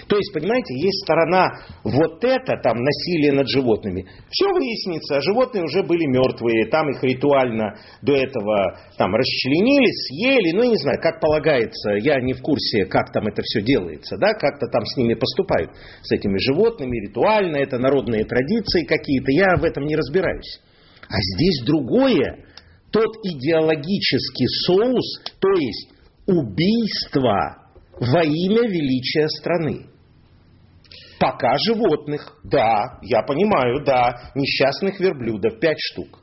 То есть, понимаете, есть сторона вот это, там, насилие над животными. Все выяснится, а животные уже были мертвые, там их ритуально до этого там расчленили, съели, ну, не знаю, как полагается, я не в курсе, как там это все делается, да, как-то там с ними поступают, с этими животными, ритуально, это народные традиции какие-то, я в этом не разбираюсь. А здесь другое, тот идеологический соус, то есть убийство во имя величия страны. Пока животных, да, я понимаю, да, несчастных верблюдов, пять штук.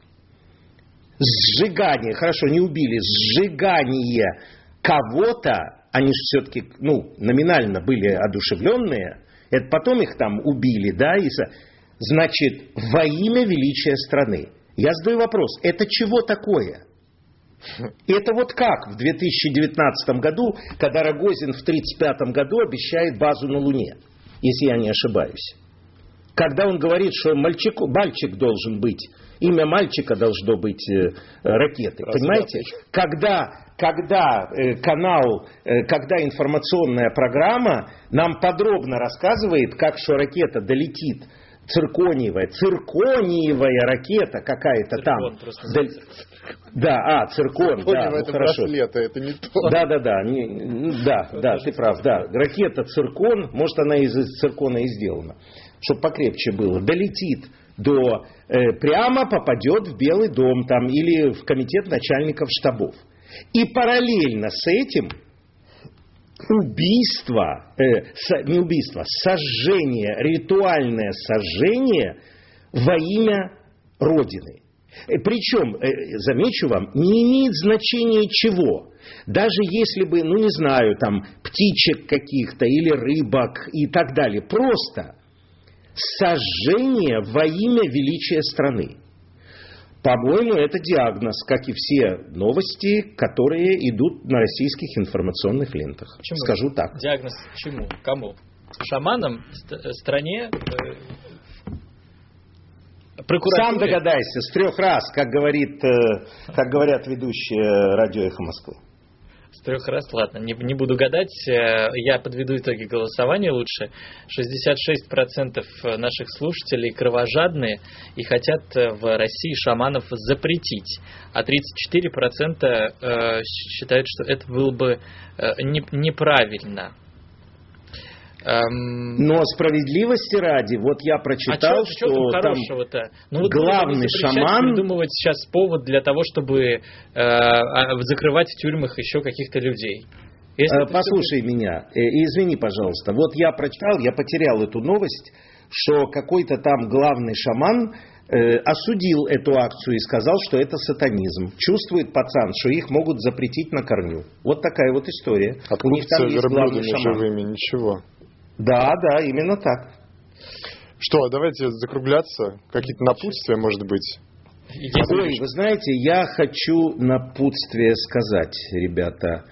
Сжигание, хорошо, не убили, сжигание кого-то, они же все-таки, ну, номинально были одушевленные, это потом их там убили, да, и, значит, во имя величия страны. Я задаю вопрос, это чего такое? И это вот как в 2019 году, когда Рогозин в 1935 году обещает базу на Луне, если я не ошибаюсь. Когда он говорит, что мальчик, мальчик должен быть, имя мальчика должно быть э, ракеты. Раз Понимаете? Когда, когда э, канал, э, когда информационная программа нам подробно рассказывает, как что ракета долетит циркониевая, циркониевая ракета какая-то там. Дол... Да, а, циркон, да, ну, это хорошо. Браслеты, это не то. Да, да, да, не, да, да, ты прав, да. Ракета циркон, может она из циркона и сделана, чтобы покрепче было, долетит до, э, прямо попадет в Белый дом там или в комитет начальников штабов. И параллельно с этим убийство, э, со, не убийство, сожжение, ритуальное сожжение во имя Родины. Э, Причем, э, замечу вам, не имеет значения чего. Даже если бы, ну не знаю, там птичек каких-то или рыбок и так далее. Просто сожжение во имя величия страны. По-моему, это диагноз, как и все новости, которые идут на российских информационных лентах. Почему? Скажу так. Диагноз чему? Кому? Шаманам, стране, Сам догадайся, с трех раз, как, говорит, э, как говорят ведущие радио «Эхо Москвы». С трех раз, ладно, не, не буду гадать. Э, я подведу итоги голосования лучше. 66% наших слушателей кровожадные и хотят э, в России шаманов запретить. А 34% считают, что это было бы неправильно. Эм... Но справедливости ради, вот я прочитал, а чё, что там ну, вот главный шаман придумывать сейчас повод для того, чтобы э, а, закрывать в тюрьмах еще каких-то людей. Если э, Послушай все... меня, э, извини, пожалуйста. Вот я прочитал, я потерял эту новость, что какой-то там главный шаман э, осудил эту акцию и сказал, что это сатанизм. Чувствует пацан, что их могут запретить на корню. Вот такая вот история. У них там есть главный шаман. живыми, ничего. Да, да, именно так. Что, давайте закругляться. Какие-то напутствия, может быть? Ой, вы знаете, я хочу напутствие сказать, ребята.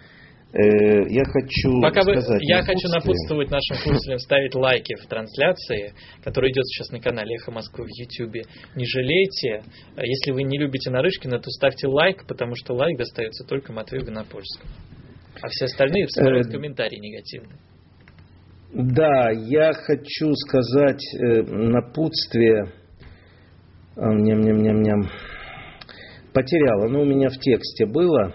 Э, я хочу Пока сказать вы, я хочу напутствовать нашим слушателям ставить лайки в трансляции, которая идет сейчас на канале Эхо Москвы в YouTube. Не жалейте. Если вы не любите Нарышкина, то ставьте лайк, потому что лайк достается только Матвею Гонопольскому. А все остальные вставляют э, комментарии негативные. Да, я хочу сказать э, напутствие. Ням-ням-ням-ням. Потерял. Оно у меня в тексте было.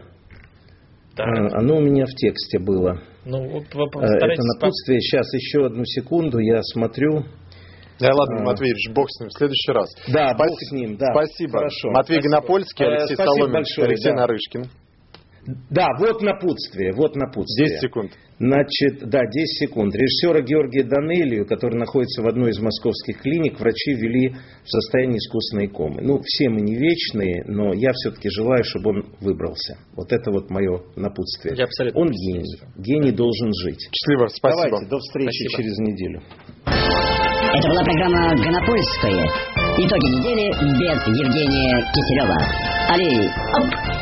Так. А, оно у меня в тексте было. Ну, вот э, Это напутствие. Сейчас еще одну секунду. Я смотрю. Да ладно, а... Матвеевич, бог с ним, в следующий раз. Да, Спасибо. бог с ним, да. Спасибо. Хорошо. Матвей Спасибо. Гонопольский, Алексей Спасибо Соломин, большое, Алексей да. Нарышкин. Да, вот напутствие, вот напутствие. 10 секунд. Значит, да, 10 секунд. Режиссера Георгия Данелию, который находится в одной из московских клиник, врачи ввели в состояние искусственной комы. Ну, все мы не вечные, но я все-таки желаю, чтобы он выбрался. Вот это вот мое напутствие. Я абсолютно он гений. Гений должен жить. Счастливо, спасибо. Давайте, до встречи Спасибо. через неделю. Это была программа «Гонопольская». Итоги недели без Евгения Киселева. Али, оп!